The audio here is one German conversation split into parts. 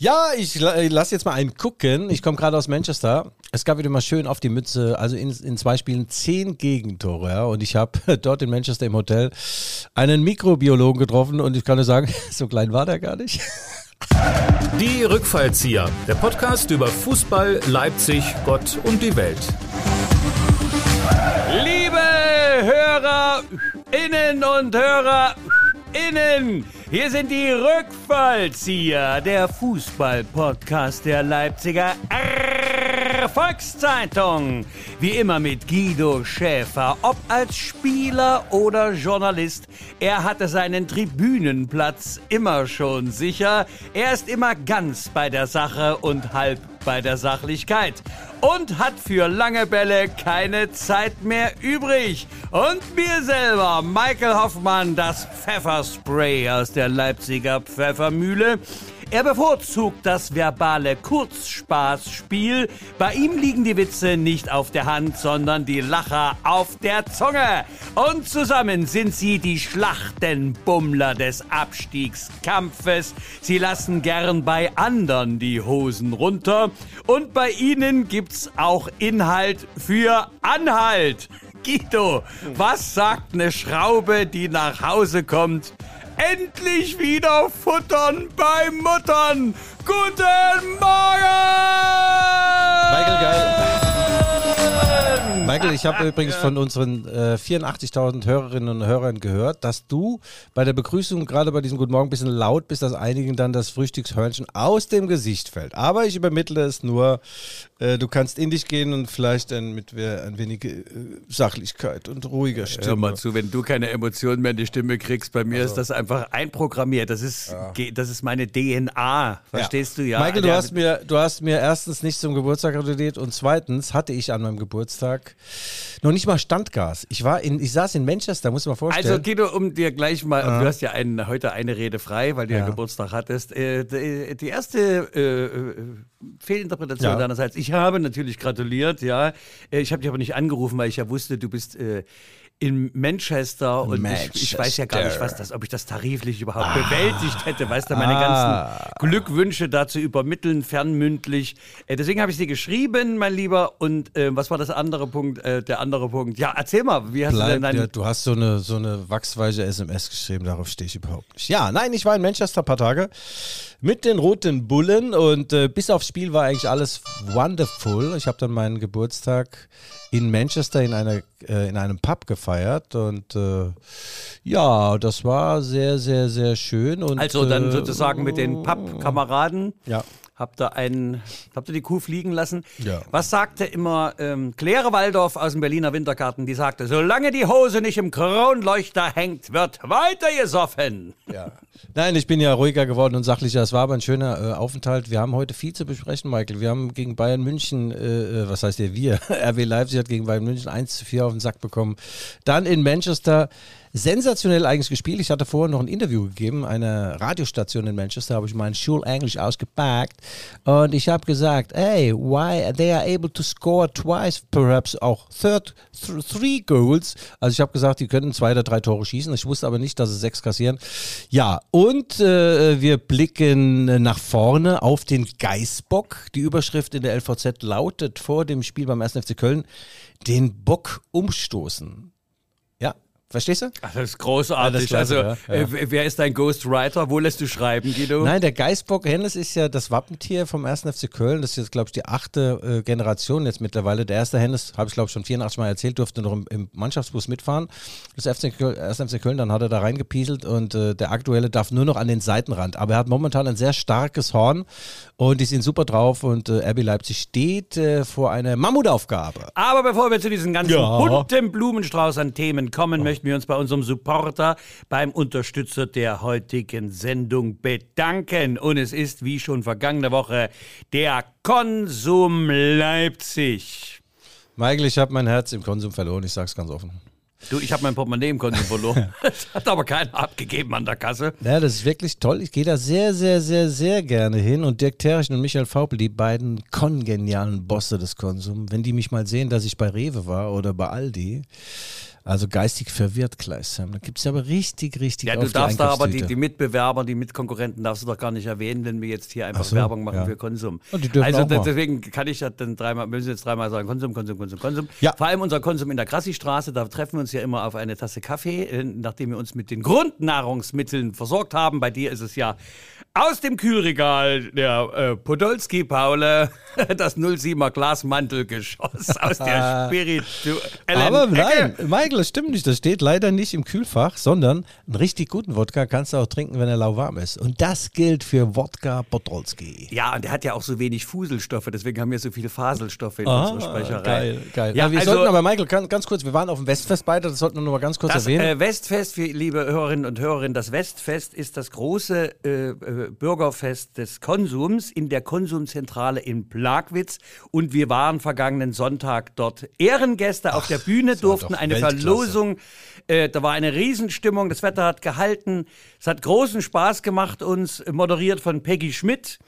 Ja, ich lasse jetzt mal einen gucken. Ich komme gerade aus Manchester. Es gab wieder mal schön auf die Mütze, also in, in zwei Spielen zehn Gegentore. Ja, und ich habe dort in Manchester im Hotel einen Mikrobiologen getroffen und ich kann nur sagen, so klein war der gar nicht. Die Rückfallzieher, der Podcast über Fußball, Leipzig, Gott und die Welt. Liebe Hörerinnen und Hörerinnen, hier sind die Rückfallzieher, der Fußball-Podcast der Leipziger Volkszeitung. Wie immer mit Guido Schäfer, ob als Spieler oder Journalist. Er hatte seinen Tribünenplatz immer schon sicher. Er ist immer ganz bei der Sache und halb bei der Sachlichkeit. Und hat für lange Bälle keine Zeit mehr übrig. Und mir selber, Michael Hoffmann, das Pfefferspray aus der Leipziger Pfeffermühle. Er bevorzugt das verbale Kurzspaßspiel. Bei ihm liegen die Witze nicht auf der Hand, sondern die Lacher auf der Zunge. Und zusammen sind sie die Schlachtenbummler des Abstiegskampfes. Sie lassen gern bei anderen die Hosen runter. Und bei ihnen gibt's auch Inhalt für Anhalt. Guido, was sagt eine Schraube, die nach Hause kommt? Endlich wieder futtern bei Muttern. Guten Morgen! Michael, geil. Michael, ich habe übrigens von unseren äh, 84.000 Hörerinnen und Hörern gehört, dass du bei der Begrüßung, gerade bei diesem Guten Morgen, ein bisschen laut bist, dass einigen dann das Frühstückshörnchen aus dem Gesicht fällt. Aber ich übermittle es nur. Äh, du kannst in dich gehen und vielleicht ein, mit ein wenig äh, Sachlichkeit und ruhiger Stimme. Hör mal zu, wenn du keine Emotionen mehr in die Stimme kriegst, bei mir also. ist das einfach einprogrammiert. Das ist, ja. das ist meine DNA. Verstehst ja. du ja? Michael, du hast, mir, du hast mir erstens nicht zum Geburtstag gratuliert und zweitens hatte ich an meinem Geburtstag noch nicht mal Standgas. Ich war in, ich saß in Manchester, muss man vorstellen. Also Guido, um dir gleich mal, ja. du hast ja einen, heute eine Rede frei, weil du ja, ja Geburtstag hattest. Äh, die, die, erste äh, äh, Fehlinterpretation ja. deinerseits. Ich habe natürlich gratuliert, ja. Äh, ich habe dich aber nicht angerufen, weil ich ja wusste, du bist äh, in Manchester und Manchester. Ich, ich, weiß ja gar nicht, was das, ob ich das tariflich überhaupt ah. bewältigt hätte, weißt du, meine ah. ganzen Glückwünsche dazu übermitteln, fernmündlich. Äh, deswegen habe ich sie geschrieben, mein Lieber. Und äh, was war das andere Punkt? Äh, der andere Punkt. Ja, erzähl mal, wie hast Bleib, du denn dein. Ja, du hast so eine, so eine wachsweise SMS geschrieben, darauf stehe ich überhaupt nicht. Ja, nein, ich war in Manchester ein paar Tage mit den roten Bullen und äh, bis aufs Spiel war eigentlich alles wonderful. Ich habe dann meinen Geburtstag in Manchester in, einer, äh, in einem Pub gefeiert und äh, ja, das war sehr, sehr, sehr schön. Und, also dann äh, sozusagen mit den Pub-Kameraden. Ja. Habt ihr, einen, habt ihr die Kuh fliegen lassen? Ja. Was sagte immer ähm, Claire Waldorf aus dem Berliner Wintergarten? Die sagte, solange die Hose nicht im Kronleuchter hängt, wird weiter gesoffen. Ja. Nein, ich bin ja ruhiger geworden und sachlicher. Es war aber ein schöner äh, Aufenthalt. Wir haben heute viel zu besprechen, Michael. Wir haben gegen Bayern München, äh, äh was heißt der wir? RW Leipzig hat gegen Bayern München 1 zu 4 auf den Sack bekommen. Dann in Manchester sensationell eigentlich gespielt. Ich hatte vorher noch ein Interview gegeben, eine Radiostation in Manchester, habe ich mein Schulenglisch ausgepackt und ich habe gesagt, hey, why they are able to score twice, perhaps auch third, th three goals. Also ich habe gesagt, die können zwei oder drei Tore schießen. Ich wusste aber nicht, dass sie sechs kassieren. Ja, und äh, wir blicken nach vorne auf den Geißbock. Die Überschrift in der LVZ lautet vor dem Spiel beim 1. FC Köln, den Bock umstoßen. Verstehst du? Das ist großartig. Ja, das klasse, also, ja, ja. Äh, wer ist dein Ghostwriter? Wo lässt du schreiben, Guido? Nein, der Geißbock Hennes ist ja das Wappentier vom 1. FC Köln. Das ist jetzt, glaube ich, die achte äh, Generation jetzt mittlerweile. Der erste Hennes, habe ich, glaube ich, schon 84 Mal erzählt, durfte noch im, im Mannschaftsbus mitfahren. Das FC Köln, 1. FC Köln, dann hat er da reingepieselt und äh, der aktuelle darf nur noch an den Seitenrand. Aber er hat momentan ein sehr starkes Horn und die sind super drauf und äh, RB Leipzig steht äh, vor einer Mammutaufgabe. Aber bevor wir zu diesem ganzen bunten Blumenstrauß an Themen kommen, oh. Möchten wir uns bei unserem Supporter, beim Unterstützer der heutigen Sendung bedanken. Und es ist, wie schon vergangene Woche, der Konsum Leipzig. Michael, ich habe mein Herz im Konsum verloren, ich sag's ganz offen. Du, ich habe mein Portemonnaie im Konsum verloren. das hat aber keiner abgegeben an der Kasse. Ja, das ist wirklich toll. Ich gehe da sehr, sehr, sehr, sehr gerne hin. Und Dirk Terchen und Michael Faupel, die beiden kongenialen Bosse des Konsums, wenn die mich mal sehen, dass ich bei Rewe war oder bei Aldi, Also geistig verwirrt gleichsam. Da gibt es aber richtig, richtig Ja, du darfst da aber die, die Mitbewerber, die Mitkonkurrenten darfst du doch gar nicht erwähnen, wenn wir jetzt hier einfach so, Werbung machen ja. für Konsum. Also deswegen kann ich das dann dreimal, müssen jetzt dreimal sagen, Konsum, Konsum, Konsum, Konsum. Ja. Vor allem unser Konsum in der Grassi-Straße, da treffen wir uns ja immer auf eine Tasse Kaffee, äh, nachdem wir uns mit den Grundnahrungsmitteln versorgt haben. Bei dir ist es ja aus dem Kühlregal der äh, Podolski Paule das 07er Glasmantelgeschoss aus der spirituellen Aber Ecke. nein, Michael, das stimmt nicht. Das steht leider nicht im Kühlfach, sondern einen richtig guten Wodka kannst du auch trinken, wenn er lauwarm ist. Und das gilt für Wodka Podolski. Ja, und der hat ja auch so wenig Fuselstoffe, deswegen haben wir so viele Faselstoffe in Ah, unserer Sprecherei. geil, geil. Ja, Ja, wir also, sollten aber, Michael, ganz, kurz, wir waren auf dem Westfest beide, das sollten wir nur mal ganz kurz das erwähnen. äh, Westfest, liebe Hörerinnen und Hörer, das Westfest ist das große äh, äh, Bürgerfest des Konsums in der Konsumzentrale in Plagwitz. Und wir waren vergangenen Sonntag dort Ehrengäste auf der Bühne, durften eine Weltklasse. Verlosung. Äh, da war eine Riesenstimmung, das Wetter hat gehalten. Es hat großen Spaß gemacht uns, moderiert von Peggy Schmidt.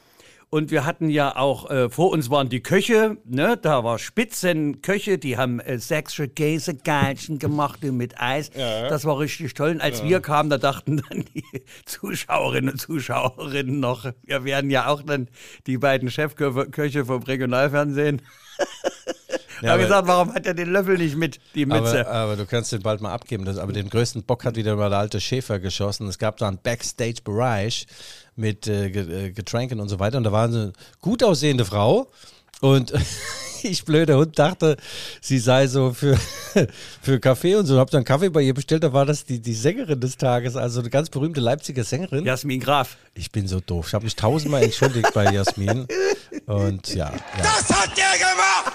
Und wir hatten ja auch, äh, vor uns waren die Köche, ne? da war Spitzenköche, die haben äh, sächsische Käsegeilchen gemacht mit Eis. Das war richtig toll. Und als wir kamen, da dachten dann die Zuschauerinnen und Zuschauerinnen noch, wir wären ja auch dann die beiden Chefköche vom Regionalfernsehen. Ja, aber- gesagt, warum hat er den Löffel nicht mit, die Mütze? Aber, aber du kannst den bald mal abgeben. Das, aber den größten Bock hat wieder mal der alte Schäfer geschossen. Es gab da einen Backstage-Bereich mit äh, äh, Getränken und so weiter. Und da war eine gut aussehende Frau. Und ich, blöder Hund, dachte, sie sei so für, für Kaffee und so. Hab dann Kaffee bei ihr bestellt. Da war das die, die Sängerin des Tages, also eine ganz berühmte Leipziger Sängerin. Jasmin Graf. Ich bin so doof. Ich habe mich tausendmal entschuldigt bei Jasmin. Und ja, ja. Das hat der gemacht!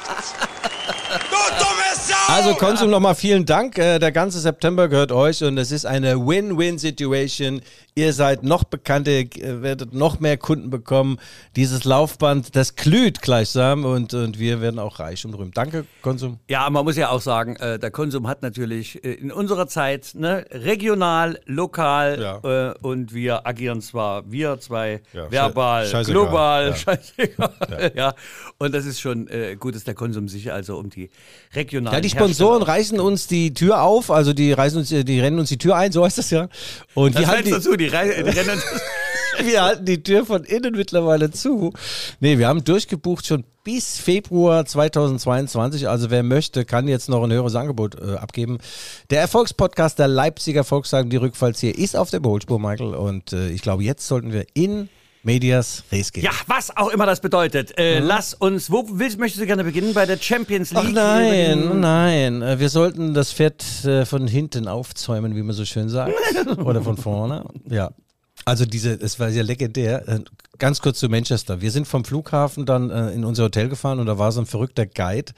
Du dumme Sau! Also Konsum nochmal vielen Dank. Äh, der ganze September gehört euch und es ist eine Win-Win-Situation. Ihr seid noch bekannter, ihr werdet noch mehr Kunden bekommen. Dieses Laufband, das glüht gleichsam und, und wir werden auch reich und berühmt. Danke, Konsum. Ja, man muss ja auch sagen, äh, der Konsum hat natürlich äh, in unserer Zeit ne, regional, lokal Ja. äh, und wir agieren zwar, wir zwei, Ja, verbal, sche- scheißegal. global, Ja. scheißegal. Ja. Und das ist schon äh, gut, dass der Konsum sich also um die regionalen Sponsoren reißen uns die Tür auf, also die reißen uns, die rennen uns die Tür ein, so heißt das ja. Und Das wir halten die, zu, die, Rei- die rennen uns wir halten die Tür von innen mittlerweile zu. Nee, wir haben durchgebucht schon bis Februar 2022. Also wer möchte, kann jetzt noch ein höheres Angebot äh, abgeben. Der Erfolgspodcast der Leipziger Volkswagen, die Rückfallzieher, ist auf der Überholspur, Michael. Und äh, ich glaube, jetzt sollten wir in Medias Res gehen. Ja, was auch immer das bedeutet. Äh, Lass uns, wo willst, möchtest du gerne beginnen? Bei der Champions League? Ach nein, den- nein. Äh, Wir sollten das Pferd äh, von hinten aufzäumen, wie man so schön sagt. Oder von vorne. Ja. Also diese, es war ja legendär. Äh, Ganz kurz zu Manchester. Wir sind vom Flughafen dann äh, in unser Hotel gefahren und da war so ein verrückter Guide,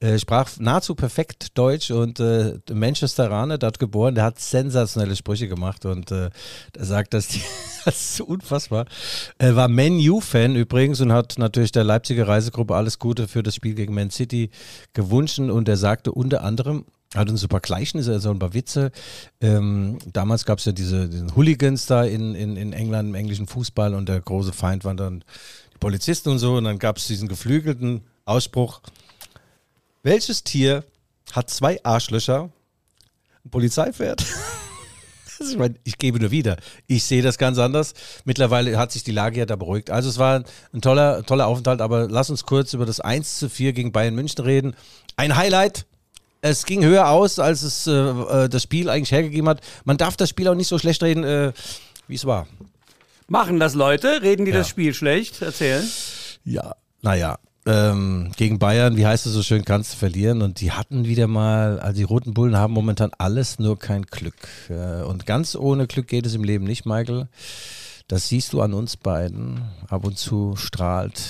äh, sprach nahezu perfekt Deutsch und äh, Manchesteraner, dort geboren, der hat sensationelle Sprüche gemacht und äh, der sagt, dass die, das ist unfassbar. Er war Man U-Fan übrigens und hat natürlich der Leipziger Reisegruppe alles Gute für das Spiel gegen Man City gewünscht und er sagte unter anderem, hat uns ein paar Gleichnisse, also ein paar Witze. Ähm, damals gab es ja diese diesen Hooligans da in, in, in England im englischen Fußball und der große Feind waren dann die Polizisten und so und dann gab es diesen geflügelten Ausspruch, welches Tier hat zwei Arschlöcher, ein Polizeipferd? Also ich, meine, ich gebe nur wieder. Ich sehe das ganz anders. Mittlerweile hat sich die Lage ja da beruhigt. Also es war ein toller, toller Aufenthalt, aber lass uns kurz über das 1 zu 4 gegen Bayern München reden. Ein Highlight. Es ging höher aus, als es äh, äh, das Spiel eigentlich hergegeben hat. Man darf das Spiel auch nicht so schlecht reden, äh, wie es war. Machen das Leute? Reden die Ja. das Spiel schlecht? Erzählen. Ja, naja. Ähm, gegen Bayern, wie heißt es so schön, kannst du verlieren. Und die hatten wieder mal, also die Roten Bullen haben momentan alles, nur kein Glück. Äh, und ganz ohne Glück geht es im Leben nicht, Michael. Das siehst du an uns beiden. Ab und zu strahlt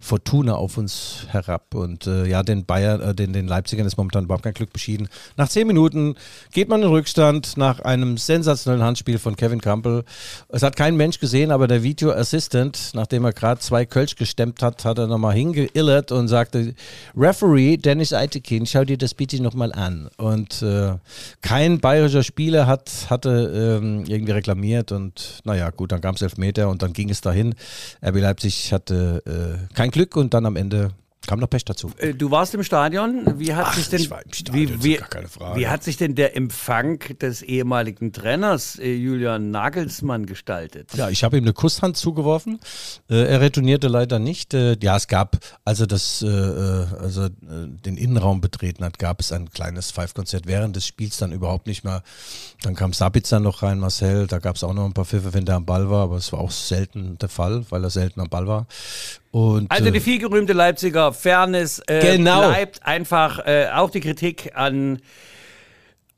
Fortuna auf uns herab. Und äh, ja, den Bayern, äh, den, den Leipzigern ist momentan überhaupt kein Glück beschieden. Nach zehn Minuten geht man in Rückstand nach einem sensationellen Handspiel von Kevin Campbell. Es hat kein Mensch gesehen, aber der Video Assistant, nachdem er gerade zwei Kölsch gestemmt hat, hat er nochmal hingeillert und sagte, Referee Dennis Eitekin, schau dir das bitte nochmal an. Und äh, kein bayerischer Spieler hat, hatte ähm, irgendwie reklamiert und naja, gut, dann gab es Elfmeter und dann ging es dahin. RB Leipzig hatte äh, kein Glück und dann am Ende Kam noch Pech dazu. Äh, Du warst im Stadion. Wie hat Ach, sich denn ich war im Stadion, wie, wie, gar keine Frage. wie hat sich denn der Empfang des ehemaligen Trainers äh, Julian Nagelsmann gestaltet? Ja, ich habe ihm eine Kusshand zugeworfen. Äh, er retournierte leider nicht. Äh, ja, es gab, als er das, äh, äh, also den Innenraum betreten hat, gab es ein kleines Five-Konzert während des Spiels dann überhaupt nicht mehr. Dann kam Sabitzer noch rein, Marcel. Da gab es auch noch ein paar Pfiffe, wenn der am Ball war, aber es war auch selten der Fall, weil er selten am Ball war. Und, Also äh, die vielgerühmte Leipziger Fairness äh, Genau. bleibt einfach, äh, auch die Kritik an,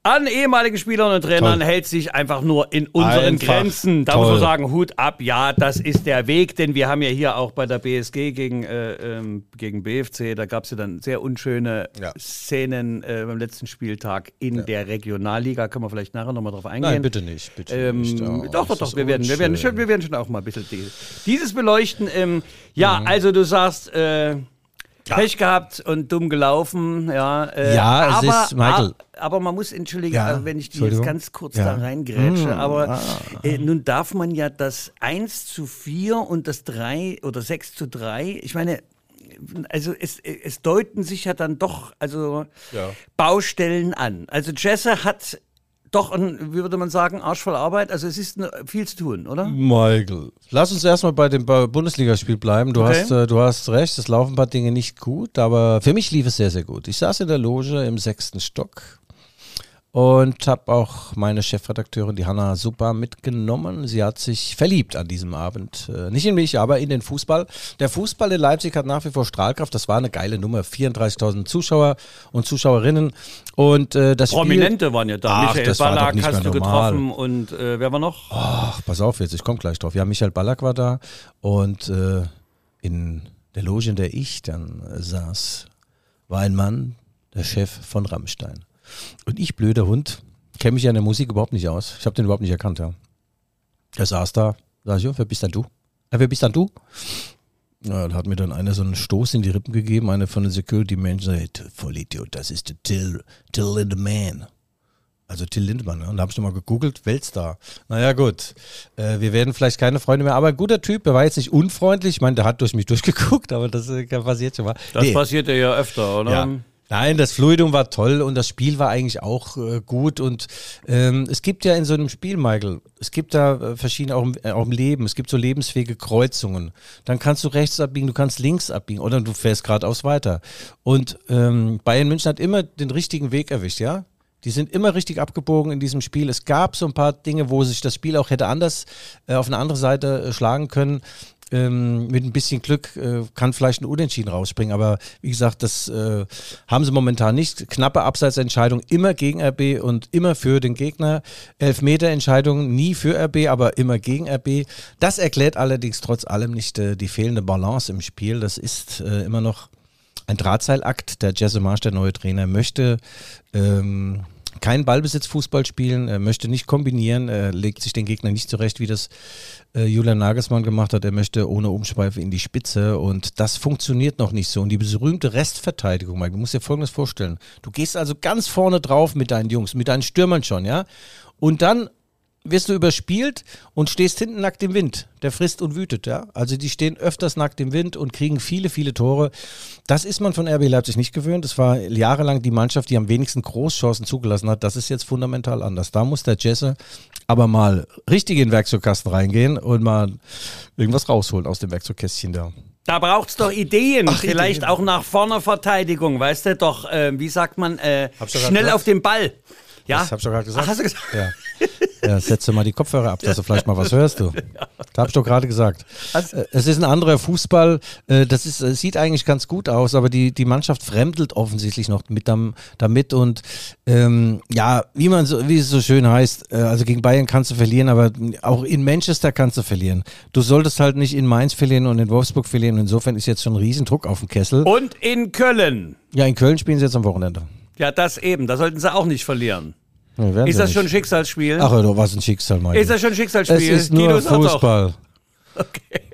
an ehemaligen Spielern und Trainern Toll. hält sich einfach nur in unseren Einfach Grenzen. Da muss man toll. sagen, Hut ab, ja, das ist der Weg, denn wir haben ja hier auch bei der BSG gegen, äh, ähm, gegen BFC, da gab es ja dann sehr unschöne Ja. Szenen äh, beim letzten Spieltag in der Regionalliga. Können wir vielleicht nachher nochmal drauf eingehen. Nein, bitte nicht. Bitte Ähm, nicht. doch, Oh, doch, doch, ist wir werden, wir, werden schon, wir werden schon auch mal ein bisschen die, dieses beleuchten. Ähm, ja, Mhm. also du sagst, äh, Pech gehabt und dumm gelaufen, ja. Äh, Ja, es aber, ist, Michael. a- Aber man muss, entschuldigen, Ja, äh, wenn ich die jetzt ganz kurz Ja. da reingrätsche, Mm, aber ah. äh, nun darf man ja das 1 zu 4 und das 3 oder 6 zu 3, ich meine, also es, es deuten sich ja dann doch also Ja. Baustellen an. Also Jesse hat doch, ein, wie würde man sagen, Arsch voll Arbeit. Also es ist viel zu tun, oder? Michael, lass uns erstmal bei dem Bundesligaspiel bleiben. Du, Okay. hast, äh, du hast recht, es laufen ein paar Dinge nicht gut, aber für mich lief es sehr, sehr gut. Ich saß in der Loge im sechsten Stock und habe auch meine Chefredakteurin, die Hanna Super, mitgenommen. Sie hat sich verliebt an diesem Abend. Äh, nicht in mich, aber in den Fußball. Der Fußball in Leipzig hat nach wie vor Strahlkraft. Das war eine geile Nummer. 34.000 Zuschauer und Zuschauerinnen. Und äh, das Spiel... Prominente waren ja da. Ach, Michael das war doch Ballack hast du getroffen und äh, wer war noch? Ach, pass auf jetzt, ich komme gleich drauf. Ja, Michael Ballack war da und äh, in der Loge, in der ich dann saß, war ein Mann, der Chef von Rammstein. Und ich, blöder Hund, kenne mich ja in der Musik überhaupt nicht aus. Ich habe den überhaupt nicht erkannt, ja. Er saß da, sag ich, "Ja, wer bist denn du? Ja, wer bist denn du? Ja, da hat mir dann einer so einen Stoß in die Rippen gegeben, einer von den Security-Menschen, sagt, Vollidiot, das ist der Till, Till Lindemann. Also Till Lindemann, ne? und da habe ich nochmal gegoogelt, Weltstar. Naja gut, äh, wir werden vielleicht keine Freunde mehr, aber ein guter Typ, er war jetzt nicht unfreundlich, ich meine, der hat durch mich durchgeguckt, aber das äh, passiert schon mal. Das Nee. passiert ja öfter, oder? Ja. Nein, das Fluidum war toll und das Spiel war eigentlich auch äh, gut. Und ähm, es gibt ja in so einem Spiel, Michael, es gibt da äh, verschiedene, auch im, äh, auch im Leben, es gibt so lebensfähige Kreuzungen. Dann kannst du rechts abbiegen, du kannst links abbiegen oder du fährst geradeaus weiter. Und ähm, Bayern München hat immer den richtigen Weg erwischt, ja? Die sind immer richtig abgebogen in diesem Spiel. Es gab so ein paar Dinge, wo sich das Spiel auch hätte anders äh, auf eine andere Seite äh, schlagen können. Ähm, mit ein bisschen Glück äh, kann vielleicht ein Unentschieden rausspringen, aber wie gesagt, das äh, haben sie momentan nicht. Knappe Abseitsentscheidung immer gegen RB und immer für den Gegner. Elfmeterentscheidungen nie für RB, aber immer gegen RB. Das erklärt allerdings trotz allem nicht äh, die fehlende Balance im Spiel. Das ist äh, immer noch ein Drahtseilakt. Der Jesse Marsch, der neue Trainer, möchte ähm, keinen Ballbesitzfußball spielen, möchte nicht kombinieren, er legt sich den Gegner nicht zurecht, wie das äh, Julian Nagelsmann gemacht hat. Er möchte ohne Umschweife in die Spitze und das funktioniert noch nicht so. Und die berühmte Restverteidigung, Mike, du musst dir Folgendes vorstellen. Du gehst also ganz vorne drauf mit deinen Jungs, mit deinen Stürmern schon, ja? Und dann wirst du überspielt und stehst hinten nackt im Wind. Der frisst und wütet, ja. Also die stehen öfters nackt im Wind und kriegen viele, viele Tore. Das ist man von RB Leipzig nicht gewöhnt. Das war jahrelang die Mannschaft, die am wenigsten Großchancen zugelassen hat. Das ist jetzt fundamental anders. Da muss der Jesse aber mal richtig in den Werkzeugkasten reingehen und mal irgendwas rausholen aus dem Werkzeugkästchen da. Da braucht's doch Ideen, Ach, vielleicht Ideen. auch nach vorne Verteidigung, weißt du doch, äh, wie sagt man, äh, schnell auf den Ball. Ja, Das hab ich doch gerade gesagt. Ach, hast du gesagt? Ja. Ja, setz dir mal die Kopfhörer ab, dass du vielleicht mal was hörst, du. Da hab ich doch gerade gesagt. Also- Äh, Es ist ein anderer Fußball. äh, Das ist, es sieht eigentlich ganz gut aus, aber die, die Mannschaft fremdelt offensichtlich noch mit dam- damit. Und ähm, ja, wie man so, wie es so schön heißt, äh, also gegen Bayern kannst du verlieren, aber auch in Manchester kannst du verlieren. Du solltest halt nicht in Mainz verlieren und in Wolfsburg verlieren. Insofern ist jetzt schon ein Riesendruck auf dem Kessel. Und in Köln. Ja, in Köln spielen sie jetzt am Wochenende. Ja, das eben, da sollten sie auch nicht verlieren. Werden Ist das schon ein. Schicksalsspiel? Ach, du was ein Schicksal, Michael. ist das schon ein Schicksalsspiel? Es ist nur auch. Fußball.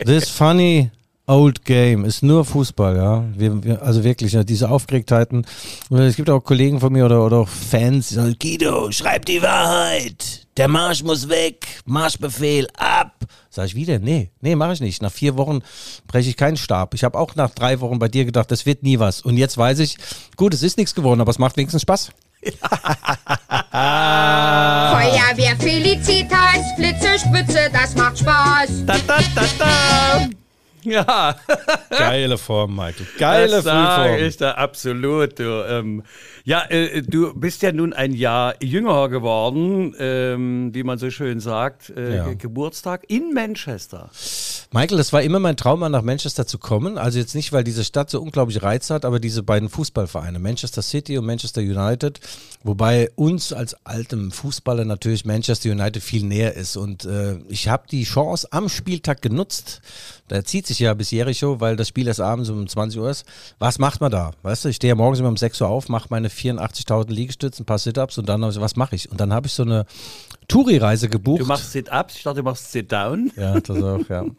This funny old game ist nur Fußball, ja. Wir, wir, also wirklich, ja, diese Aufgeregtheiten. Und Es gibt auch Kollegen von mir oder, oder auch Fans, die sagen, Guido, schreib die Wahrheit. Der Marsch muss weg. Marschbefehl ab. Sag ich wieder, nee, nee, mache ich nicht. Nach vier Wochen breche ich keinen Stab. Ich habe auch nach drei Wochen bei dir gedacht, das wird nie was. Und jetzt weiß ich, gut, es ist nichts geworden, aber es macht wenigstens Spaß. Feuerwehr Felicitas, Flitze, Spitze, das macht Spaß. Da, da, da, da. Ja, Geile Form, Michael. Geile das Frühform. ich da absolut. Du, ähm, ja, äh, du bist ja nun ein Jahr jünger geworden, ähm, wie man so schön sagt. Äh, Ja. Ge- Geburtstag in Manchester. Michael, das war immer mein Traum, mal nach Manchester zu kommen. Also jetzt nicht, weil diese Stadt so unglaublich Reiz hat, aber diese beiden Fußballvereine, Manchester City und Manchester United, wobei uns als altem Fußballer natürlich Manchester United viel näher ist. Und äh, ich habe die Chance am Spieltag genutzt. Da zieht sich ja bis Jericho, weil das Spiel erst abends um 20 Uhr ist. Was macht man da? Weißt du, ich stehe ja morgens immer um 6 Uhr auf, mache meine 84.000 Liegestütze, ein paar Sit-Ups und dann, hab ich- was mache ich? Und dann habe ich so eine Touri-Reise gebucht. Du machst Sit-Ups, ich dachte, du machst Sit-Down. Ja, das auch, ja.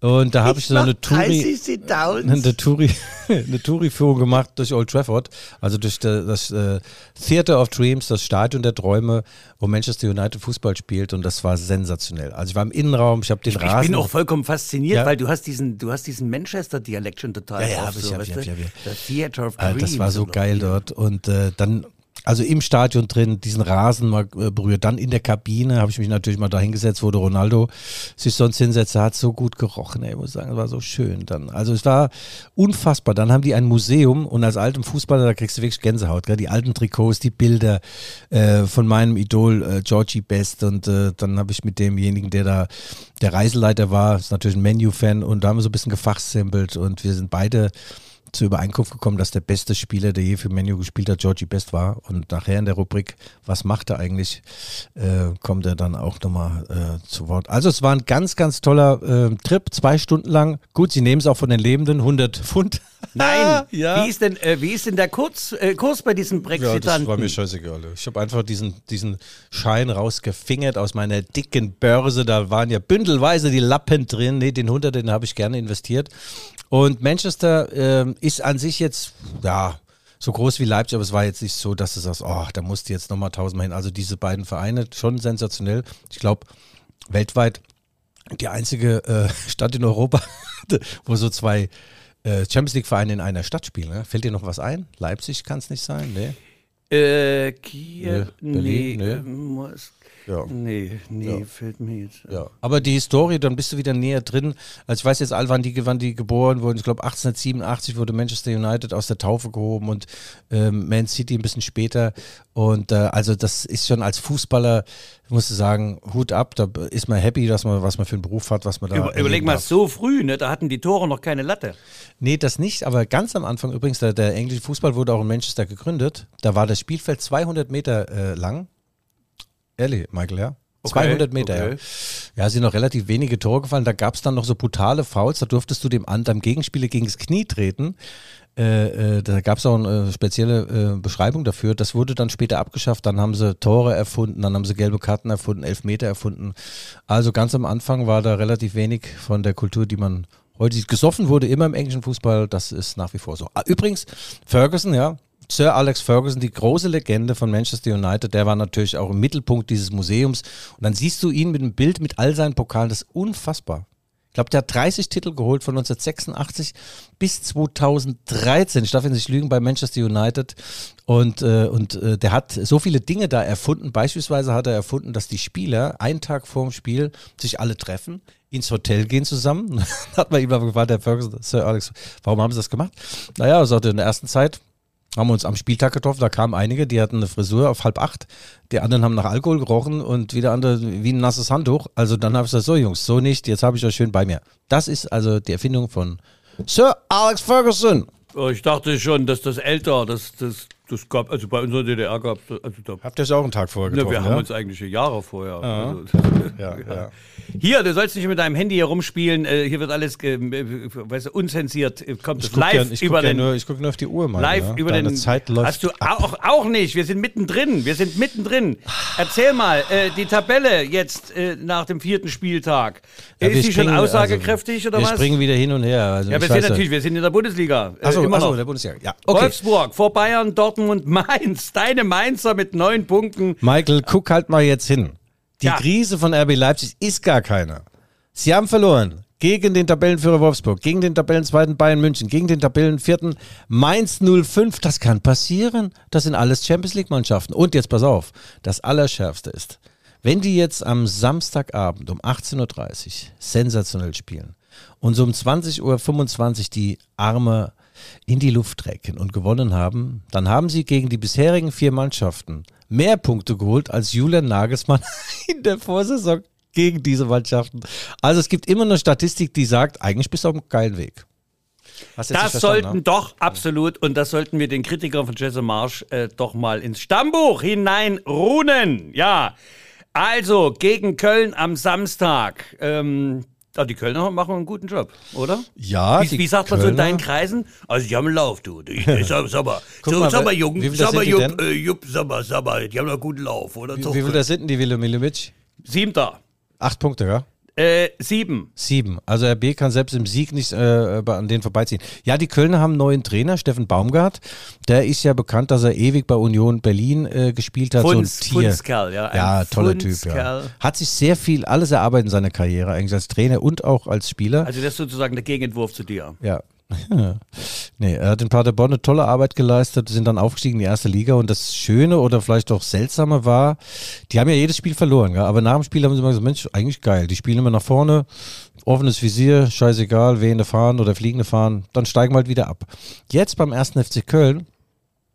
Und da habe ich so eine Touri, eine Touri, eine Touri-Führung gemacht durch Old Trafford, also durch de, das äh, Theater of Dreams, das Stadion der Träume, wo Manchester United Fußball spielt und das war sensationell. Also ich war im Innenraum, ich habe den Ich Rasen. bin auch vollkommen fasziniert, Ja. weil du hast diesen, du hast diesen Manchester-Dialekt schon total Ja, ja, hab ich, so, hab ich, hab ich, hab ich. Das Theater of Dreams. das war so geil dort. Und äh, dann, also im Stadion drin, diesen Rasen mal äh, berührt. Dann in der Kabine habe ich mich natürlich mal da hingesetzt, wo der Ronaldo sich sonst hinsetzt. Er hat so gut gerochen, ey, ich muss sagen, es war so schön dann. Also es war unfassbar. Dann haben die ein Museum und als altem Fußballer, da kriegst du wirklich Gänsehaut. Gell? Die alten Trikots, die Bilder äh, von meinem Idol äh, Georgie Best und äh, dann habe ich mit demjenigen, der da der Reiseleiter war, ist natürlich ein Menu-Fan und da haben wir so ein bisschen gefachsimpelt und wir sind beide zur Übereinkunft gekommen, dass der beste Spieler, der je für Menu gespielt hat, Georgie Best war. Und nachher in der Rubrik, was macht er eigentlich, äh, kommt er dann auch nochmal äh, zu Wort. Also es war ein ganz, ganz toller äh, Trip, zwei Stunden lang. Gut, sie nehmen es auch von den Lebenden, 100 Pfund. Nein, ja. wie, ist denn, äh, wie ist denn der Kurs, äh, Kurs bei diesem Ja, Brexitanten? das war mir scheißegal. Ich habe einfach diesen, diesen Schein rausgefingert aus meiner dicken Börse. Da waren ja bündelweise die Lappen drin. Nee, den 100, den habe ich gerne investiert. Und Manchester ähm, ist an sich jetzt, ja, so groß wie Leipzig, aber es war jetzt nicht so, dass du sagst, oh, da musst du jetzt nochmal tausendmal hin. Also diese beiden Vereine, schon sensationell. Ich glaube, weltweit die einzige äh, Stadt in Europa, wo so zwei äh, Champions League-Vereine in einer Stadt spielen. Ne? Fällt dir noch was ein? Leipzig kann es nicht sein? Nee. Äh, Kiew, Nee, Berlin, nee, nee. Ja. nee, nee, Ja. fällt mir jetzt. Ja. Aber die Historie, dann bist du wieder näher drin. Also ich weiß jetzt all, wann die, wann die geboren wurden. Ich glaube 1887 wurde Manchester United aus der Taufe gehoben und ähm, Man City ein bisschen später. Und äh, also das ist schon als Fußballer, musst du sagen, Hut ab. Da ist man happy, dass man, was man für einen Beruf hat, was man da. Über, überleg mal, darf. so früh, ne, da hatten die Tore noch keine Latte. Nee, das nicht, aber ganz am Anfang übrigens, der, der englische Fußball wurde auch in Manchester gegründet. Da war das Spielfeld 200 Meter äh, lang. Ehrlich, Michael, ja? 200 Meter, okay. ja. Ja, sind noch relativ wenige Tore gefallen. Da gab es dann noch so brutale Fouls. Da durftest du dem anderen Gegenspieler gegen das Knie treten. Äh, äh, da gab es auch eine äh, spezielle äh, Beschreibung dafür. Das wurde dann später abgeschafft. Dann haben sie Tore erfunden, dann haben sie gelbe Karten erfunden, Elfmeter erfunden. Also ganz am Anfang war da relativ wenig von der Kultur, die man heute sieht. Gesoffen wurde immer im englischen Fußball. Das ist nach wie vor so. Ah, übrigens, Ferguson, ja. Sir Alex Ferguson, die große Legende von Manchester United, der war natürlich auch im Mittelpunkt dieses Museums. Und dann siehst du ihn mit einem Bild mit all seinen Pokalen. Das ist unfassbar. Ich glaube, der hat 30 Titel geholt von 1986 bis 2013. Ich darf ihn nicht lügen bei Manchester United. Und, äh, und äh, der hat so viele Dinge da erfunden. Beispielsweise hat er erfunden, dass die Spieler einen Tag vor dem Spiel sich alle treffen, ins Hotel gehen zusammen. hat man ihm aber gefragt, Herr Ferguson, Sir Alex, warum haben sie das gemacht? Naja, er sagte, in der ersten Zeit haben wir uns am Spieltag getroffen, da kamen einige, die hatten eine Frisur auf halb acht, die anderen haben nach Alkohol gerochen und wieder andere wie ein nasses Handtuch. Also dann habe ich gesagt, so Jungs, so nicht, jetzt habe ich euch schön bei mir. Das ist also die Erfindung von Sir Alex Ferguson. Oh, Ich dachte schon, dass das älter, das, das, das gab, also bei unserer DDR gab es, also da, Habt ihr euch auch einen Tag vorher ne, getroffen? wir haben uns eigentlich Jahre vorher. Also, ja, ja. Hier, du sollst nicht mit deinem Handy herumspielen, äh, hier wird alles, äh, weißt du, unzensiert, äh, kommt Ich es gucke live ja, ich über den... nur, ich guck nur auf die Uhr, Mann. Live über Deine den. Zeit läuft Hast du auch, auch nicht. Wir sind mittendrin. Wir sind mittendrin. Erzähl mal, äh, die Tabelle jetzt äh, nach dem vierten Spieltag. Wir ist die schon springen- aussagekräftig also, oder wir was? springen wieder hin und her. Also ja, wir sind natürlich, wir sind in der Bundesliga. Äh, Achso, immer achso, noch. der Bundesliga. Ja, okay. Wolfsburg vor Bayern, Dortmund, Mainz. Deine Mainzer mit neun Punkten. Michael, guck halt mal jetzt hin. Die Ja. Krise von RB Leipzig ist gar keine. Sie haben verloren gegen den Tabellenführer Wolfsburg, gegen den Tabellenzweiten Bayern München, gegen den Tabellenvierten Mainz 05. Das kann passieren. Das sind alles Champions League Mannschaften. Und jetzt pass auf, das Allerschärfste ist, wenn die jetzt am Samstagabend um 18.30 Uhr sensationell spielen und so um 20.25 Uhr die Arme in die Luft trecken und gewonnen haben, dann haben sie gegen die bisherigen vier Mannschaften mehr Punkte geholt als Julian Nagelsmann in der Vorsaison gegen diese Mannschaften. Also es gibt immer eine Statistik, die sagt, eigentlich bist du auf einem geilen Weg. Das sollten ne? doch absolut, und das sollten wir den Kritikern von Jesse Marsch äh, doch mal ins Stammbuch hinein runen. Ja, also gegen Köln am Samstag. Ähm, ah, die Kölner machen einen guten Job, oder? Ja, Wie, die wie sagt man so in deinen Kreisen? Also die haben einen Lauf, du. Ich, ich sag, sag mal, Guck so, mal, sag mal, wer- Jung, sag mal, die Jupp, äh, Jupp, sag mal, sag mal, die haben einen guten Lauf, oder? Wie, wie viel das sind denn die Wilhelminovic? Siebter. Acht Punkte, ja? Äh, sieben. Sieben. Also RB kann selbst im Sieg nicht äh, an denen vorbeiziehen. Ja, die Kölner haben einen neuen Trainer, Steffen Baumgart. Der ist ja bekannt, dass er ewig bei Union Berlin äh, gespielt hat. Funz- so ein Tier. Funzkerl, ja, ein Ja, toller Typ, ja. Funzkerl. Hat sich sehr viel, alles erarbeitet in seiner Karriere, eigentlich als Trainer und auch als Spieler. Also das ist sozusagen der Gegenentwurf zu dir. Ja. Nee, er hat in Paderborn eine tolle Arbeit geleistet, sind dann aufgestiegen in die erste Liga und das Schöne oder vielleicht auch Seltsame war, die haben ja jedes Spiel verloren, ja? aber nach dem Spiel haben sie immer gesagt, Mensch, eigentlich geil, die spielen immer nach vorne, offenes Visier, scheißegal, wehende Fahnen oder fliegende Fahnen, dann steigen wir halt wieder ab. Jetzt beim ersten FC Köln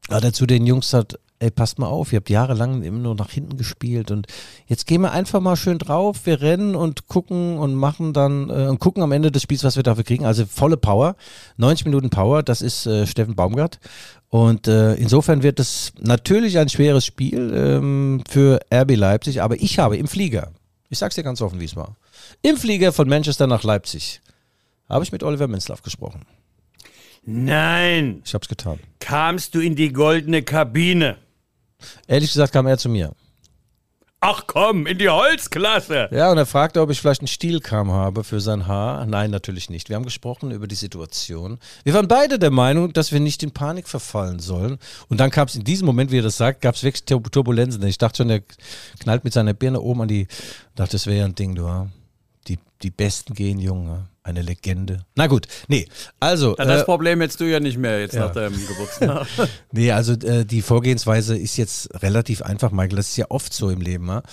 hat er zu den Jungs gesagt, ey, passt mal auf, ihr habt jahrelang immer nur nach hinten gespielt und jetzt gehen wir einfach mal schön drauf, wir rennen und gucken und machen dann äh, und gucken am Ende des Spiels, was wir dafür kriegen. Also volle Power, 90 Minuten Power, das ist äh, Steffen Baumgart. Und äh, insofern wird es natürlich ein schweres Spiel ähm, für RB Leipzig, aber ich habe im Flieger, ich sag's dir ganz offen, wie es war, im Flieger von Manchester nach Leipzig habe ich mit Oliver Minzlaff gesprochen. Nein, Ich habe es getan. kamst du in die goldene Kabine. Ehrlich gesagt kam er zu mir. Ach komm, in die Holzklasse. Ja, und er fragte, ob ich vielleicht einen Stielkamm habe für sein Haar. Nein, natürlich nicht. Wir haben gesprochen über die Situation. Wir waren beide der Meinung, dass wir nicht in Panik verfallen sollen. Und dann gab es in diesem Moment, wie er das sagt, gab es wirklich Tur- Turbulenzen. Ich dachte schon, er knallt mit seiner Birne oben an die. Ich dachte, das wäre ja ein Ding, du. ja. Die, die Besten gehen, Junge. Eine Legende. Na gut, nee. Also. Ja, das äh, Problem hättest du ja nicht mehr jetzt nach deinem Geburtstag. Nee, also äh, die Vorgehensweise ist jetzt relativ einfach, Michael. Das ist ja oft so im Leben. Ja?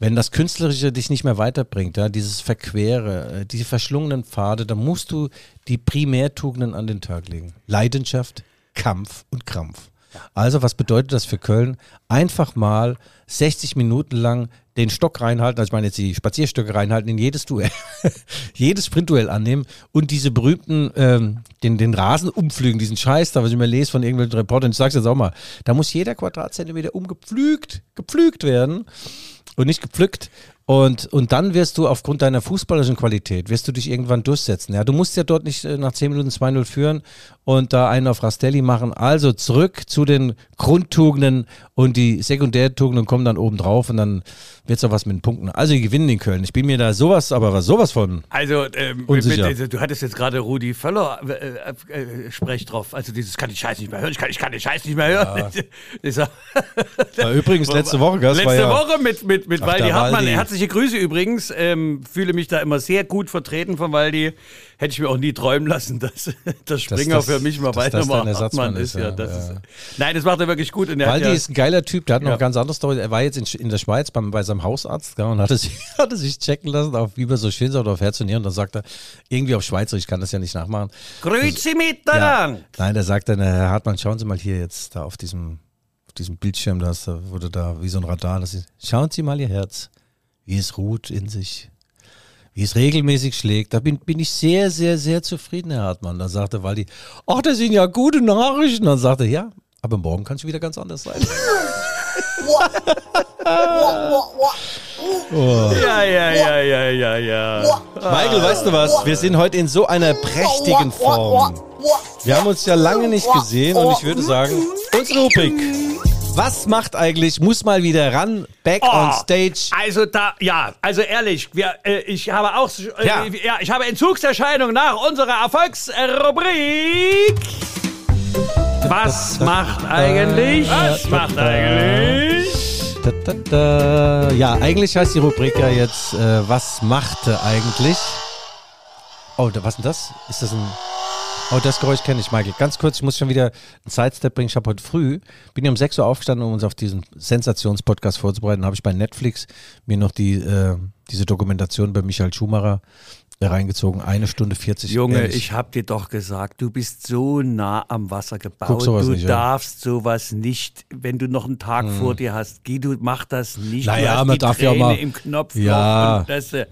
Wenn das Künstlerische dich nicht mehr weiterbringt, ja, dieses Verquere, äh, diese verschlungenen Pfade, dann musst du die Primärtugenden an den Tag legen. Leidenschaft, Kampf und Krampf. Also, was bedeutet das für Köln? Einfach mal 60 Minuten lang den Stock reinhalten, also ich meine jetzt die Spazierstöcke reinhalten, in jedes Duell, jedes Sprintduell annehmen und diese berühmten, ähm, den, den Rasen umpflügen, diesen Scheiß da, was ich mir lese von irgendwelchen Reportern, ich sag's jetzt auch mal, da muss jeder Quadratzentimeter umgepflügt, gepflügt werden und nicht gepflückt. Und, und dann wirst du aufgrund deiner fußballerischen Qualität, wirst du dich irgendwann durchsetzen. Ja, du musst ja dort nicht äh, nach 10 Minuten 2-0 führen und da einen auf Rastelli machen. Also zurück zu den Grundtugenden und die Sekundärtugenden kommen dann oben drauf und dann wird's auch was mit den Punkten. Also die gewinnen in Köln. Ich bin mir da sowas, aber was sowas von. Also, ähm, Unsicher. mit, also, du hattest jetzt gerade Rudi Völler äh, äh, äh, Sprech drauf. Also dieses, kann ich Scheiß nicht mehr hören, ich kann, ich kann den Scheiß nicht mehr hören. Dieser, Ja, übrigens, letzte Woche, das Letzte ja, Woche mit, mit, mit Waldi Hartmann. Waldi. Herzliche Grüße übrigens. Ähm, fühle mich da immer sehr gut vertreten von Waldi. Hätte ich mir auch nie träumen lassen, dass der Springer das- für mich mal dein Ersatzmann ist, Ja, ja, das ja. Ist, nein, das macht er wirklich gut. Und er hat Waldi ja, ist ein geiler Typ, der hat noch Ja. ganz andere Story. Er war jetzt in, in der Schweiz beim, bei seinem Hausarzt gell, und hatte sich, hatte sich checken lassen, auf, wie man so schön sagt, auf Herz und Nieren. Und dann sagt er, irgendwie auf Schweizerisch, ich kann das ja nicht nachmachen. Grüezi Ja. miteinander. Nein, der sagt dann, äh, Herr Hartmann, schauen Sie mal hier jetzt da auf diesem, auf diesem Bildschirm, da wurde da wie so ein Radar. Das ist, schauen Sie mal Ihr Herz, wie es ruht in sich, wie es regelmäßig schlägt. Da bin, bin ich sehr, sehr, sehr zufrieden, Herr Hartmann. Da sagte Waldi, ach, das sind ja gute Nachrichten. Dann sagte er, ja, aber morgen kann es wieder ganz anders sein. Ja, ja, ja, ja, ja, ja. Michael, weißt du was? Wir sind heute in so einer prächtigen Form. Wir haben uns ja lange nicht gesehen und ich würde sagen, unsere Rubrik. Was macht eigentlich, muss mal wieder ran, back on stage. Also da, ja, also ehrlich, wir, äh, ich habe auch, äh, Ja. ja. ich habe Entzugserscheinung nach unserer Erfolgsrubrik. Was macht eigentlich? Was macht eigentlich? Ja, eigentlich heißt die Rubrik ja jetzt, äh, was machte eigentlich? Oh, was ist denn das? Ist das ein. Oh, das Geräusch kenne ich, Michael. Ganz kurz, ich muss schon wieder einen Sidestep bringen. Ich habe heute früh, bin ja um 6 Uhr aufgestanden, um uns auf diesen Sensationspodcast vorzubereiten. habe ich bei Netflix mir noch die, äh, diese Dokumentation bei Michael Schumacher reingezogen. Eine Stunde 40 Junge, ehrlich. ich hab dir doch gesagt, du bist so nah am Wasser gebaut. Du nicht, ja. darfst sowas nicht, wenn du noch einen Tag vor dir hast. Geh, du mach das nicht. Naja, man die darf ja auch Träne mal- im Knopf Ja. und das, äh,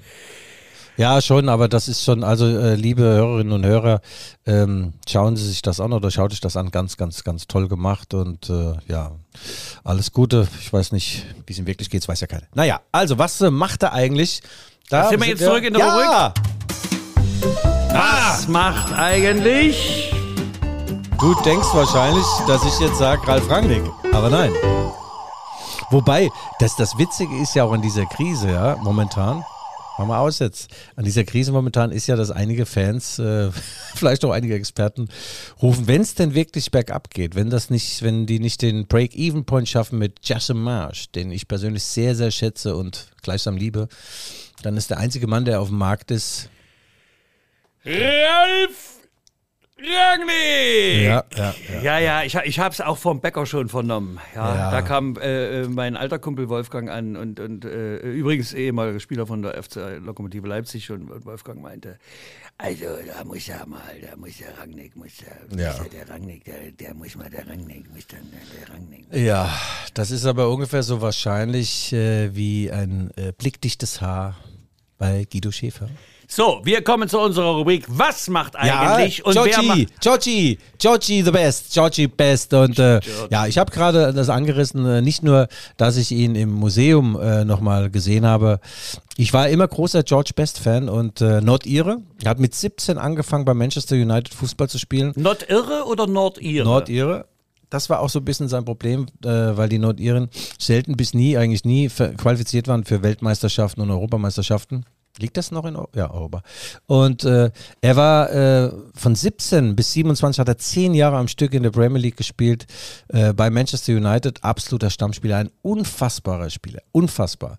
Ja, schon, aber das ist schon, also äh, liebe Hörerinnen und Hörer, ähm, schauen Sie sich das an oder schaut euch das an. Ganz, ganz, ganz toll gemacht und äh, ja, alles Gute. Ich weiß nicht, wie es ihm wirklich geht, weiß ja keiner. Naja, also, was äh, macht er eigentlich? Da Sind wir jetzt zurück in der ja, was macht eigentlich? Du denkst wahrscheinlich, dass ich jetzt sage Ralf Rangnick, aber nein. Wobei, das, das Witzige ist ja auch in dieser Krise, ja, momentan. Mach mal aus jetzt. An dieser Krise momentan ist ja, dass einige Fans, äh, vielleicht auch einige Experten, rufen, wenn es denn wirklich bergab geht, wenn das nicht, wenn die nicht den Break-Even-Point schaffen mit Jason Marsh, den ich persönlich sehr, sehr schätze und gleichsam liebe, dann ist der einzige Mann, der auf dem Markt ist. Ralf Rangnick! Ja, ja, ja. Ja, ja, ich, ich habe es auch vom Bäcker schon vernommen. Ja, Ja. Da kam äh, äh, mein alter Kumpel Wolfgang an und, und äh, übrigens ehemaliger Spieler von der FC Lokomotive Leipzig und, und Wolfgang meinte, also da muss ja mal, da muss der Rangnick, muss der, Ja. muss der, der Rangnick, der, der muss mal der Rangnick, muss dann der, der Rangnick. Ja, das ist aber ungefähr so wahrscheinlich äh, wie ein äh, blickdichtes Haar bei Guido Schäfer. So, wir kommen zu unserer Rubrik, was macht eigentlich und wer Georgie, macht... Georgie, Georgie the best, Georgie best und äh, ja, ich habe gerade das angerissen, äh, nicht nur, dass ich ihn im Museum äh, nochmal gesehen habe. Ich war immer großer George Best Fan und äh, Nordire. Er hat mit 17 angefangen bei Manchester United Fußball zu spielen. Nordirre oder Nordire? Nordire. Das war auch so ein bisschen sein Problem, äh, weil die Nordiren selten bis nie, eigentlich nie qualifiziert waren für Weltmeisterschaften und Europameisterschaften. Liegt das noch in Eu ja, Europa? Und äh, er war äh, von 17 bis 27 hat er zehn Jahre am Stück in der Premier League gespielt äh, bei Manchester United. Absoluter Stammspieler, ein unfassbarer Spieler, unfassbar.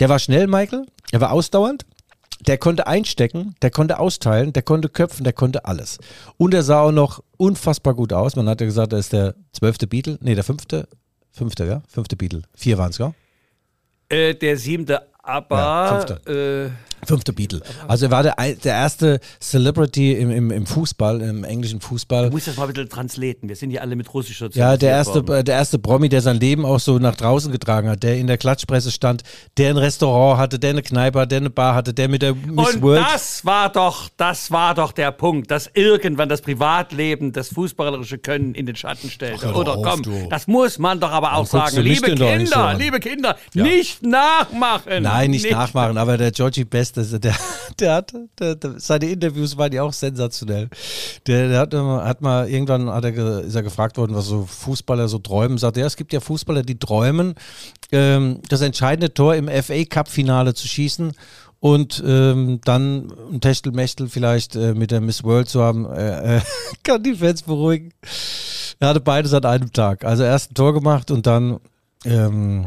Der war schnell, Michael. Er war ausdauernd. Der konnte einstecken, der konnte austeilen, der konnte köpfen, der konnte alles. Und er sah auch noch unfassbar gut aus. Man hat ja gesagt, er ist der zwölfte Beatle. Nee, der fünfte. Fünfte, ja? Fünfte Beatle. Vier waren es, ja? Äh, der siebte, aber... Ja, äh, Fünfte Beatle. Also er war der, der erste Celebrity im, im, im Fußball, im englischen Fußball. Du musst das mal ein bisschen translaten. Wir sind ja alle mit Russisch Ja, sozialisiert der erste, worden. der erste Promi, der sein Leben auch so nach draußen getragen hat, der in der Klatschpresse stand, der ein Restaurant hatte, der eine Kneipe hatte, der eine Bar hatte, der mit der Miss Und World. das war doch, das war doch der Punkt, dass irgendwann das Privatleben, das fußballerische Können in den Schatten stellt. doch Oder auf, komm, du. das muss man doch aber auch guckst sagen. Liebe nicht so Kinder, an? liebe Kinder, nicht nachmachen. Nein, nicht, nachmachen, aber der Georgie Best, das- der, der hat, der, der, seine Interviews waren ja auch sensationell. Der, der hat, hat mal, irgendwann hat er, ist er gefragt worden, was so Fußballer so träumen. Sagt er, ja, es gibt ja Fußballer, die träumen, ähm, das entscheidende Tor im FA Cup Finale zu schießen und ähm, dann ein Techtelmechtel vielleicht äh, mit der Miss World zu haben, äh, äh, kann die Fans beruhigen. Er hatte beides an einem Tag. Also erst ein Tor gemacht und dann ähm,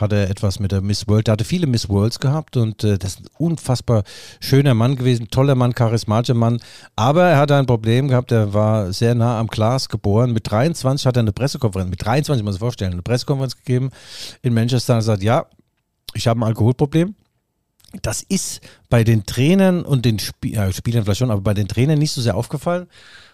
hat er etwas mit der Miss World. Er hatte viele Miss Worlds gehabt und äh, das ist ein unfassbar schöner Mann gewesen, toller Mann, charismatischer Mann. Aber er hatte ein Problem gehabt, er war sehr nah am Glas geboren. Mit 23 hat er eine Pressekonferenz, mit 23 muss ich vorstellen, eine Pressekonferenz gegeben in Manchester und sagt, ja, ich habe ein Alkoholproblem. Das ist bei den Trainern und den Spie ja, Spielern vielleicht schon, aber bei den Trainern nicht so sehr aufgefallen.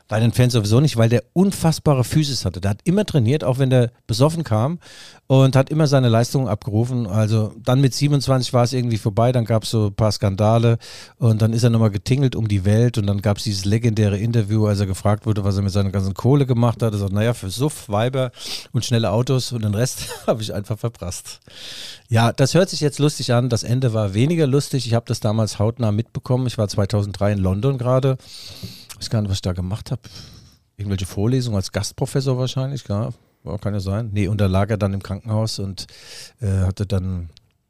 Bei den Fans sowieso nicht, weil der unfassbare Physis hatte. Der hat immer trainiert, auch wenn der besoffen kam und hat immer seine Leistungen abgerufen. Also dann mit 27 war es irgendwie vorbei, dann gab es so ein paar Skandale und dann ist er nochmal getingelt um die Welt und dann gab es dieses legendäre Interview, als er gefragt wurde, was er mit seiner ganzen Kohle gemacht hat. Er sagt, naja, für Suff, Weiber und schnelle Autos und den Rest habe ich einfach verprasst. Ja, das hört sich jetzt lustig an. Das Ende war weniger lustig. Ich habe das damals hautnah mitbekommen. Ich war 2003 in London gerade. Weiß gar nicht, was ich da gemacht habe. Irgendwelche Vorlesungen als Gastprofessor wahrscheinlich, ja. Ja, kann ja sein. Nee, und da lag er dann im Krankenhaus und äh, hatte dann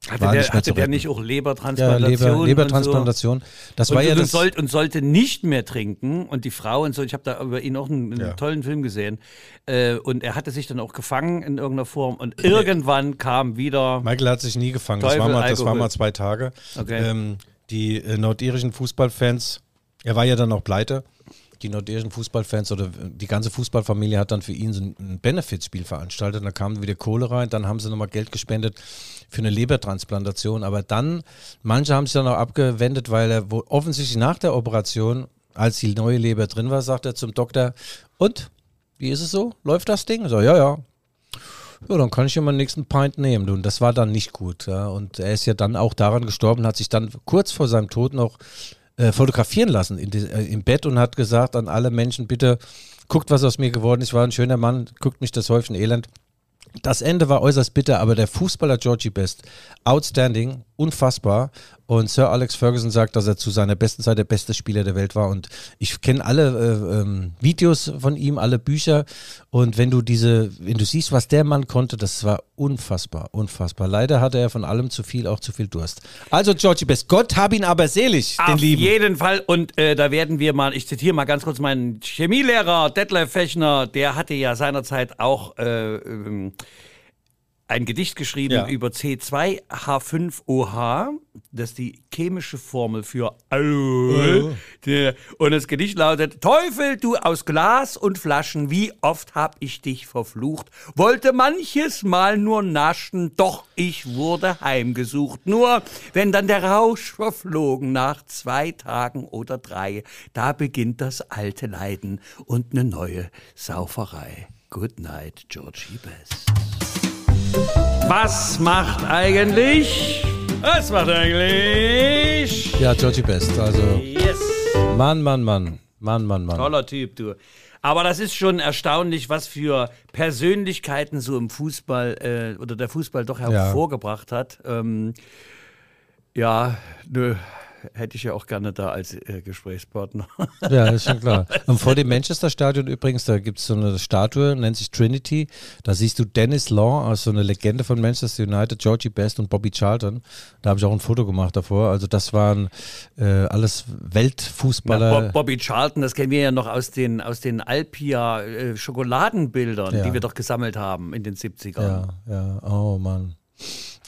Hatte der, nicht hatte der nicht auch ja, Lebertransplantation? Leber, und Lebertransplantation. Das So? war und, ja und, das. sollte, und sollte nicht mehr trinken. Und die Frau und so, ich habe da über ihn auch einen, einen Ja. tollen Film gesehen. Äh, und er hatte sich dann auch gefangen in irgendeiner Form. Und irgendwann kam wieder. Michael hat sich nie gefangen. Das Teufel, war, mal, das war mal zwei Tage. Okay. Ähm, die äh, nordirischen Fußballfans, er war ja dann auch pleite. Die nordirischen Fußballfans oder die ganze Fußballfamilie hat dann für ihn so ein Benefizspiel veranstaltet. Da kam wieder Kohle rein, dann haben sie nochmal Geld gespendet für eine Lebertransplantation. Aber dann, manche haben sich dann auch abgewendet, weil er offensichtlich nach der Operation, als die neue Leber drin war, sagt er zum Doktor, und, wie ist es so? Läuft das Ding? So, ja, ja, ja, dann kann ich ja meinen nächsten Pint nehmen. Und das war dann nicht gut. Ja. Und er ist ja dann auch daran gestorben, hat sich dann kurz vor seinem Tod noch äh, fotografieren lassen in äh, im Bett und hat gesagt an alle Menschen, bitte guckt, was aus mir geworden ist. Ich war ein schöner Mann, guckt mich das Häufchen Elend. Das Ende war äußerst bitter, aber der Fußballer Georgie Best, outstanding, unfassbar. Und Sir Alex Ferguson sagt, dass er zu seiner besten Zeit der beste Spieler der Welt war. Und ich kenne alle äh, ähm, Videos von ihm, alle Bücher. Und wenn du diese, wenn du siehst, was der Mann konnte, das war unfassbar, unfassbar. Leider hatte er von allem zu viel, auch zu viel Durst. Also Georgie Best, Gott hab ihn aber selig, den Auf Lieben. jeden Fall. Und äh, da werden wir mal, ich zitiere mal ganz kurz meinen Chemielehrer, Detlef Fechner, der hatte ja seinerzeit auch äh, ähm, ein Gedicht geschrieben Ja. über C2H5OH. Das ist die chemische Formel für Alkohol. Und das Gedicht lautet: Teufel, du aus Glas und Flaschen, wie oft hab ich dich verflucht. Wollte manches Mal nur naschen, doch ich wurde heimgesucht. Nur wenn dann der Rausch verflogen nach zwei Tagen oder drei, da beginnt das alte Leiden und eine neue Sauferei. Good night, Georgie Best. Was macht eigentlich? Was macht eigentlich? Ja, Georgie Best. Also Yes. Mann, Mann, Mann. Mann, Mann, Mann. Toller Typ, du. Aber das ist schon erstaunlich, was für Persönlichkeiten so im Fußball äh, oder der Fußball doch hervorgebracht hat. Ähm, ja, nö, hätte ich ja auch gerne da als äh, Gesprächspartner. Ja, ist schon klar. Und vor dem Manchester-Stadion übrigens, da gibt es so eine Statue, nennt sich Trinity. Da siehst du Dennis Law, also eine Legende von Manchester United, Georgie Best und Bobby Charlton. Da habe ich auch ein Foto gemacht davor. Also das waren äh, alles Weltfußballer. Bob, Bobby Charlton, das kennen wir ja noch aus den, aus den Alpia äh, Ja. die wir doch gesammelt haben in den 70ern. ja, ja, oh Mann.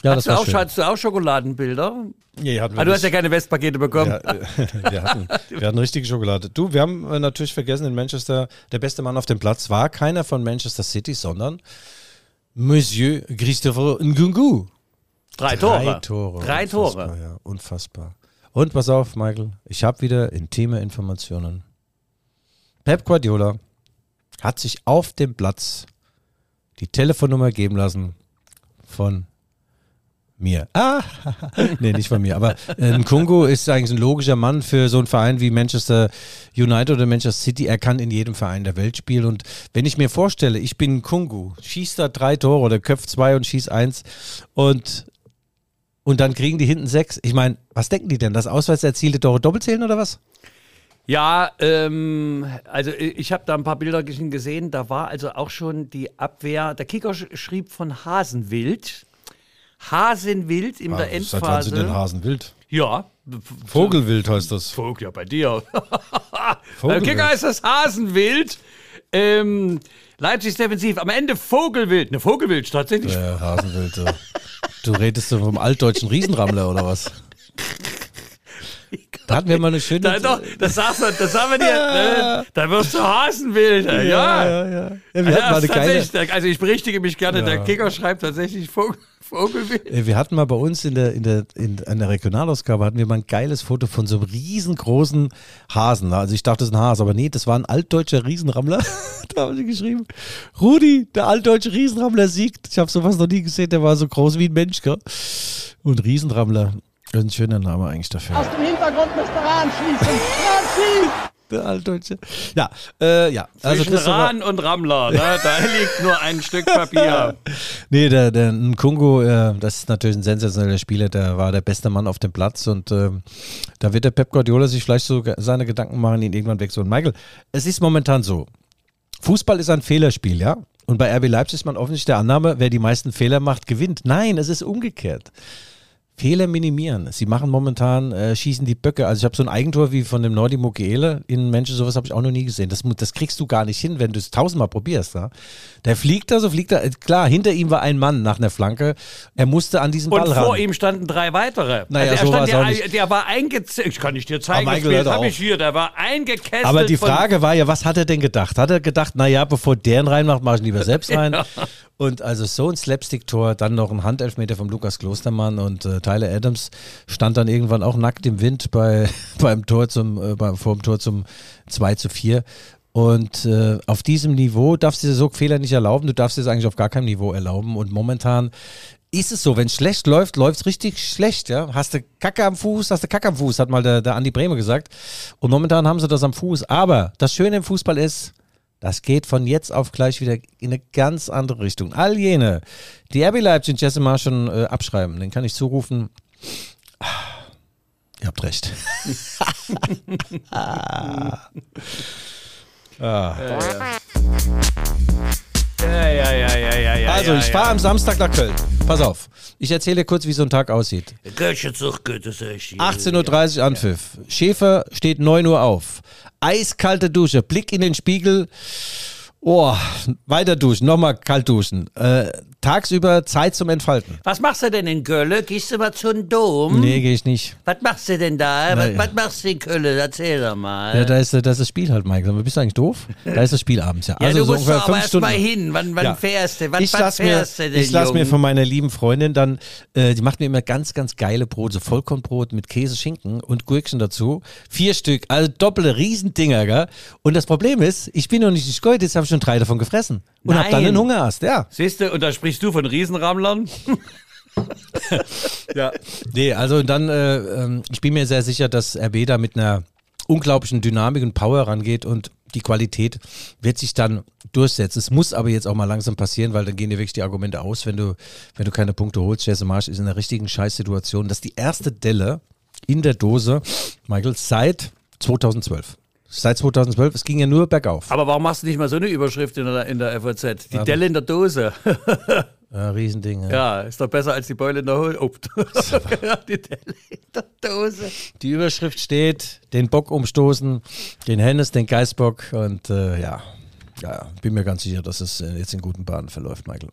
Ja, Hast, du war auch, schön. hast du auch Schokoladenbilder? Nee, hatten wir Ah, du hast ja keine Westpakete bekommen. Ja, äh, wir, hatten, wir hatten richtige Schokolade. Du, wir haben äh, natürlich vergessen, in Manchester, der beste Mann auf dem Platz war keiner von Manchester City, sondern Monsieur Christopher Ngungu. Drei Tore. Drei Tore. Drei unfassbar, Tore. Ja, unfassbar. Und pass auf, Michael, ich habe wieder intime Informationen. Pep Guardiola hat sich auf dem Platz die Telefonnummer geben lassen von mir. Ah, nee, nicht von mir. Aber äh, Nkungu ist eigentlich ein logischer Mann für so einen Verein wie Manchester United oder Manchester City. Er kann in jedem Verein der Welt spielen. Und wenn ich mir vorstelle, ich bin Nkungu, schießt da drei Tore oder köpft zwei und schießt eins und und dann kriegen die hinten sechs. Ich meine, was denken die denn? Das auswärts erzielte Tore doppelt zählen oder was? Ja, ähm, also äh, ich habe da ein paar Bilder gesehen. Da war also auch schon die Abwehr. Der Kicker sch schrieb von Hasenwild. Hasenwild in der Seit wann sind denn Endphase. Hasen wild? Ja. Vogelwild heißt das. Vogel, ja, bei dir. Der Vogelwild. Kicker ist das Hasenwild. Ähm, Leipzig defensiv. Am Ende Vogelwild. Ne, Vogelwild tatsächlich. Ja, Hasenwild. Du redest so vom altdeutschen Riesenrammler oder was? Da hatten wir mal eine schöne. Da, doch, das sagst du, das sagen wir dir. Ne? Da wirst du Hasenwild. Ja, ja. ja, ja. ja wir, Ja, hatten mal eine geile, also ich berichtige mich gerne, der Kicker schreibt tatsächlich Vogel, Vogelwild. wir hatten mal bei uns in der, in der, in einer Regionalausgabe hatten wir mal ein geiles Foto von so einem riesengroßen Hasen. Also ich dachte, das ist ein Hase, aber nee, das war ein altdeutscher Riesenrammler. da haben sie geschrieben, Rudi, der altdeutsche Riesenrammler siegt. Ich habe sowas noch nie gesehen, der war so groß wie ein Mensch, gell? Und Riesenrammler, das ist ein schöner Name eigentlich dafür. Aus dem Hintergrund müsste Rahn schießen. Rahn schießt! Der altdeutsche. Ja, äh, ja. Also Zwischen Rahn und Rammler, ne? da liegt nur ein Stück Papier. Nee, der, der Nkungu, äh, das ist natürlich ein sensationeller Spieler, der war der beste Mann auf dem Platz und ähm, da wird der Pep Guardiola sich vielleicht so seine Gedanken machen, ihn irgendwann wegzuholen. Michael, es ist momentan so, Fußball ist ein Fehlerspiel, ja? Und bei RB Leipzig ist man offensichtlich der Annahme, wer die meisten Fehler macht, gewinnt. Nein, es ist umgekehrt. Fehler minimieren. Sie machen momentan, äh, schießen die Böcke. Also ich habe so ein Eigentor wie von dem Nordi Mukiele in Menschen, sowas habe ich auch noch nie gesehen. Das, das kriegst du gar nicht hin, wenn du es tausendmal probierst. Ja? Der fliegt da, so fliegt er. Klar, hinter ihm war ein Mann nach einer Flanke. Er musste an diesen Und Ball vor ran. ihm standen drei weitere. Naja, also so er stand auch der, nicht. der war eingezählt. Ich kann nicht dir zeigen, das Bild habe ich hier. Der war eingekesselt. Aber die Frage war ja, was hat er denn gedacht? Hat er gedacht, naja, bevor der ihn reinmacht, mache ich ihn lieber selbst rein. Und also so ein Slapstick-Tor, dann noch ein Handelfmeter vom Lukas Klostermann und äh, Tyler Adams stand dann irgendwann auch nackt im Wind bei, beim Tor zum, äh, beim, vor dem Tor zum 2 zu 4. Und äh, auf diesem Niveau darfst du dir so Fehler nicht erlauben. Du darfst dir das eigentlich auf gar keinem Niveau erlauben. Und momentan ist es so, wenn es schlecht läuft, läuft es richtig schlecht, ja. Hast du Kacke am Fuß, hast du Kacke am Fuß, hat mal der, der Andi Bremer gesagt. Und momentan haben sie das am Fuß. Aber das Schöne im Fußball ist, das geht von jetzt auf gleich wieder in eine ganz andere Richtung. All jene, die RB Leipzig und Jesse Marsch schon äh, abschreiben, den kann ich zurufen. Ah, Ihr habt recht. Ja, ja, ja, ja, ja, ja. Also, ich fahre am Samstag nach Köln. Pass auf. Ich erzähle dir kurz, wie so ein Tag aussieht. Götschezug, das ist richtig. 18.30 Uhr Anpfiff. Schäfer steht 9 Uhr auf. Eiskalte Dusche, Blick in den Spiegel. Oh, weiter duschen, nochmal kalt duschen. Äh, tagsüber Zeit zum Entfalten. Was machst du denn in Gölle? Gehst du mal zum Dom? Nee, gehe ich nicht. Was machst du denn da? Was, was machst du in Köln? Erzähl doch mal. Ja, da ist, das ist das Spiel halt, Michael. Aber bist du eigentlich doof? Da ist das Spiel abends, ja. Ja, Also du so musst ungefähr doch aber fünf erst Stunden. mal hin. Wann, wann Ja. fährst du? Wann, ich wann lass mir, fährst du denn, ich lass mir von meiner lieben Freundin dann, äh, die macht mir immer ganz, ganz geile Brote, so Vollkornbrot mit Käse, Schinken und Gurkchen dazu. Vier Stück, also doppelte Riesendinger, gell? Und das Problem ist, ich bin noch nicht gescheit, jetzt habe ich schon drei davon gefressen. Und hab dann Nein. einen Hungerast, ja. Siehst du, und da sprichst du von Riesenrammlern? Ja. Nee, also dann, äh, ähm, ich bin mir sehr sicher, dass RB da mit einer unglaublichen Dynamik und Power rangeht und die Qualität wird sich dann durchsetzen. Es muss aber jetzt auch mal langsam passieren, weil dann gehen dir wirklich die Argumente aus, wenn du, wenn du keine Punkte holst. Jesse Marsch ist in einer richtigen Scheißsituation. Das ist die erste Delle in der Dose, Michael, seit 2012. Seit 2012, es ging ja nur bergauf. Aber warum machst du nicht mal so eine Überschrift in der, in der FAZ? Die Delle in der Dose. Ja, Riesending. Ja. Ja, ist doch besser als die Beule in der Hose. Oh. die Delle in der Dose. Die Überschrift steht, den Bock umstoßen, den Hennes, den Geißbock und äh, ja, ja, bin mir ganz sicher, dass es äh, jetzt in guten Bahnen verläuft, Michael.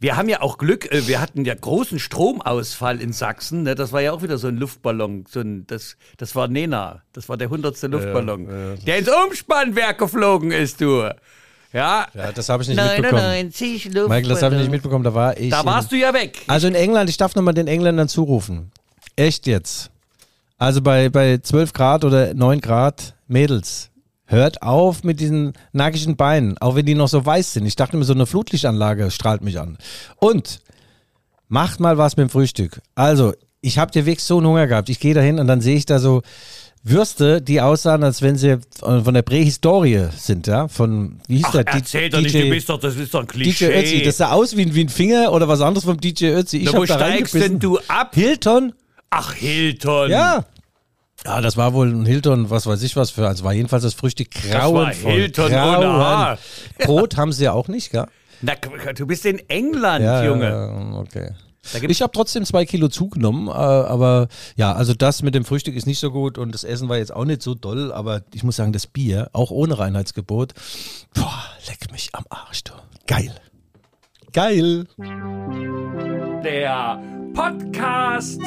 Wir haben ja auch Glück, äh, wir hatten ja großen Stromausfall in Sachsen. Ne? Das war ja auch wieder so ein Luftballon. So ein, das, das war Nena, das war der hundertste Luftballon, der ins Umspannwerk geflogen ist, du. Ja, Ja, das habe ich nicht mitbekommen. 99 Luftballon. Michael, das habe ich nicht mitbekommen, da war ich. Da warst du ja weg. Also in England, ich darf nochmal den Engländern zurufen. Echt jetzt. Also bei, bei 12 Grad oder 9 Grad, Mädels, hört auf mit diesen nackigen Beinen, auch wenn die noch so weiß sind. Ich dachte mir, so eine Flutlichtanlage strahlt mich an. Und macht mal was mit dem Frühstück. Also, ich habe dir wirklich so einen Hunger gehabt. Ich gehe da hin und dann sehe ich da so Würste, die aussahen, als wenn sie von der Prähistorie sind, ja? Von, wie hieß Ach, der? Erzähl doch nicht, du bist doch, das ist doch ein DJ Klischee. Ötzi, das sah aus wie, ein- wie ein Finger oder was anderes vom DJ Ötzi. Ich Na, wo steigst denn du ab? Hilton? Ach, Hilton. Ja. Ja, das war wohl ein Hilton, was weiß ich was für. Also war jedenfalls das Frühstück grauenvoll. Hilton ohne Grauen. Haar. Brot haben sie ja auch nicht, gell? Na, du bist in England, Ja, Junge. okay. Ich habe trotzdem zwei Kilo zugenommen, äh, aber ja, also das mit dem Frühstück ist nicht so gut und das Essen war jetzt auch nicht so doll, aber ich muss sagen, das Bier, auch ohne Reinheitsgebot, boah, leck mich am Arsch, du. Geil. Geil. Der Podcast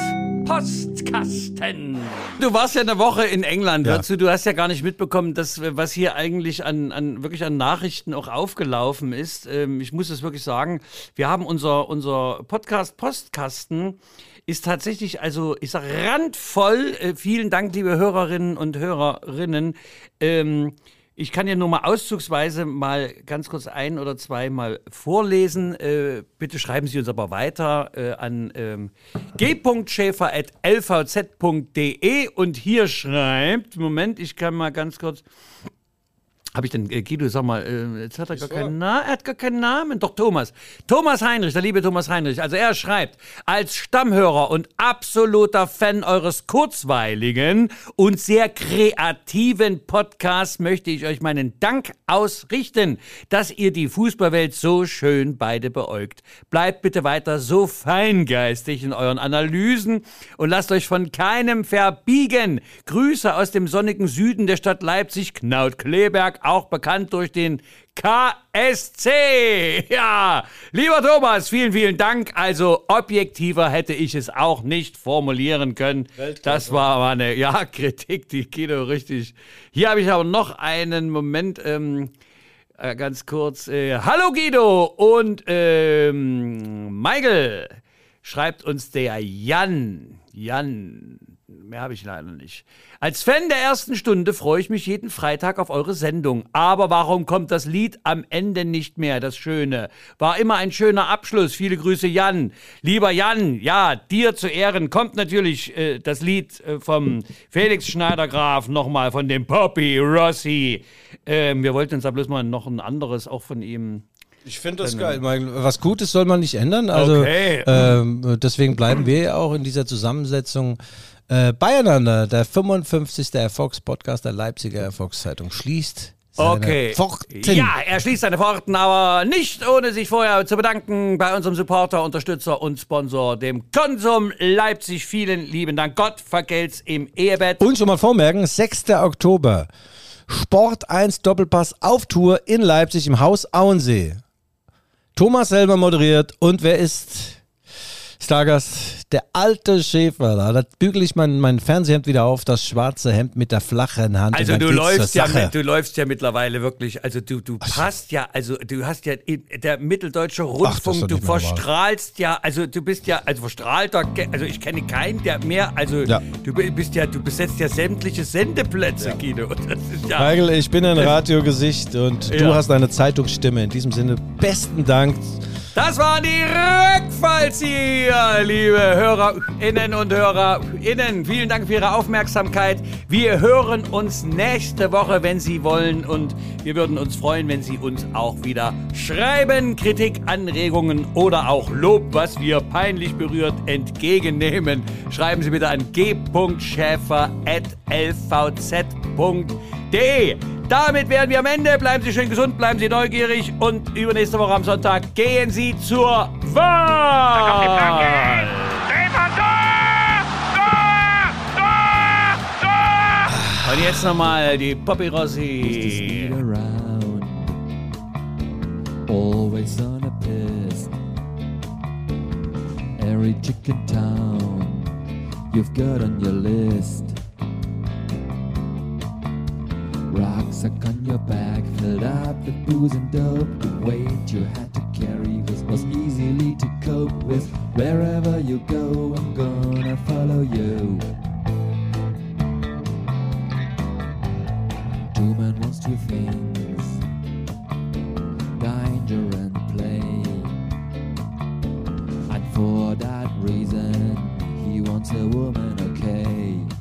Postkasten. Du warst ja eine Woche in England, Ja. hörst du, du hast ja gar nicht mitbekommen, dass, was hier eigentlich an, an wirklich an Nachrichten auch aufgelaufen ist. Ähm, ich muss es wirklich sagen, wir haben unser, unser Podcast Postkasten ist tatsächlich, also ich sag randvoll. Äh, vielen Dank, liebe Hörerinnen und Hörerinnen. Ähm, ich kann ja nur mal auszugsweise mal ganz kurz ein oder zwei mal vorlesen. Äh, bitte schreiben Sie uns aber weiter äh, an ähm, g.schäfer.lvz.de und hier schreibt, Moment, ich kann mal ganz kurz habe ich denn, äh, Guido, sag mal, äh, jetzt hat er gar keinen Namen, er hat gar keinen Namen, doch Thomas. Thomas Heinrich, der liebe Thomas Heinrich, also er schreibt, als Stammhörer und absoluter Fan eures kurzweiligen und sehr kreativen Podcasts möchte ich euch meinen Dank ausrichten, dass ihr die Fußballwelt so schön beide beäugt. Bleibt bitte weiter so feingeistig in euren Analysen und lasst euch von keinem verbiegen. Grüße aus dem sonnigen Süden der Stadt Leipzig, Knaut Kleberg, auch bekannt durch den KSC. Ja, lieber Thomas, vielen, vielen Dank. Also objektiver hätte ich es auch nicht formulieren können. Das war aber eine ja, Kritik, die Kino richtig. Hier habe ich aber noch einen Moment. Ähm, äh, ganz kurz. Äh, Hallo Guido und ähm, Michael schreibt uns der Jan. Jan, mehr habe ich leider nicht. Als Fan der ersten Stunde freue ich mich jeden Freitag auf eure Sendung. Aber warum kommt das Lied am Ende nicht mehr, das Schöne? War immer ein schöner Abschluss. Viele Grüße, Jan. Lieber Jan, ja, dir zu Ehren kommt natürlich äh, das Lied äh, vom Felix Schneidergraf nochmal, von dem Poppy Rossi. Ähm, wir wollten uns da bloß mal noch ein anderes auch von ihm Ich finde das geil. Was Gutes soll man nicht ändern. Also Okay. ähm, deswegen bleiben wir ja auch in dieser Zusammensetzung äh, beieinander. Der 55. Erfolgspodcast der Leipziger Erfolgszeitung schließt seine Okay. Pforten. Ja, er schließt seine Pforten, aber nicht ohne sich vorher zu bedanken bei unserem Supporter, Unterstützer und Sponsor, dem Konsum Leipzig. Vielen lieben Dank. Gott vergelt's im Ehebett. Und schon mal vormerken, 6. Oktober. Sport 1 Doppelpass auf Tour in Leipzig im Haus Auensee. Thomas selber moderiert und wer ist Stargast? Der alte Schäfer. Da, da bügel ich mein, mein Fernsehhemd wieder auf, das schwarze Hemd mit der flachen Hand. Also du läufst ja, mit, du läufst ja mittlerweile wirklich, also du, du passt ja, also du hast ja der mitteldeutsche Rundfunk, doch du verstrahlst ja, also du bist ja, also verstrahlter, also ich kenne keinen, der mehr, also Ja. du bi- bist ja, du besetzt ja sämtliche Sendeplätze, Guido. Das ist ja. Michael, ich bin ein Radiogesicht und du Ja. hast eine Zeitungsstimme. In diesem Sinne, besten Dank. Das waren die Rückfallzieher, liebe Hörerinnen und Hörerinnen. Vielen Dank für Ihre Aufmerksamkeit. Wir hören uns nächste Woche, wenn Sie wollen. Und wir würden uns freuen, wenn Sie uns auch wieder schreiben, Kritik, Anregungen oder auch Lob, was wir peinlich berührt entgegennehmen. Schreiben Sie bitte an g.schäfer.lvz.de. Damit wären wir am Ende. Bleiben Sie schön gesund, bleiben Sie neugierig und übernächste Woche am Sonntag gehen Sie zur Wahl. Und jetzt nochmal die Poppy Rossi. always on a piss. Every chicken town you've got on your list. Rucksack on your back, filled up with booze and dope. The weight you had to carry was, was easily to cope with. Wherever you go, I'm gonna follow you. Two men wants two things danger and play. And for that reason, he wants a woman, okay.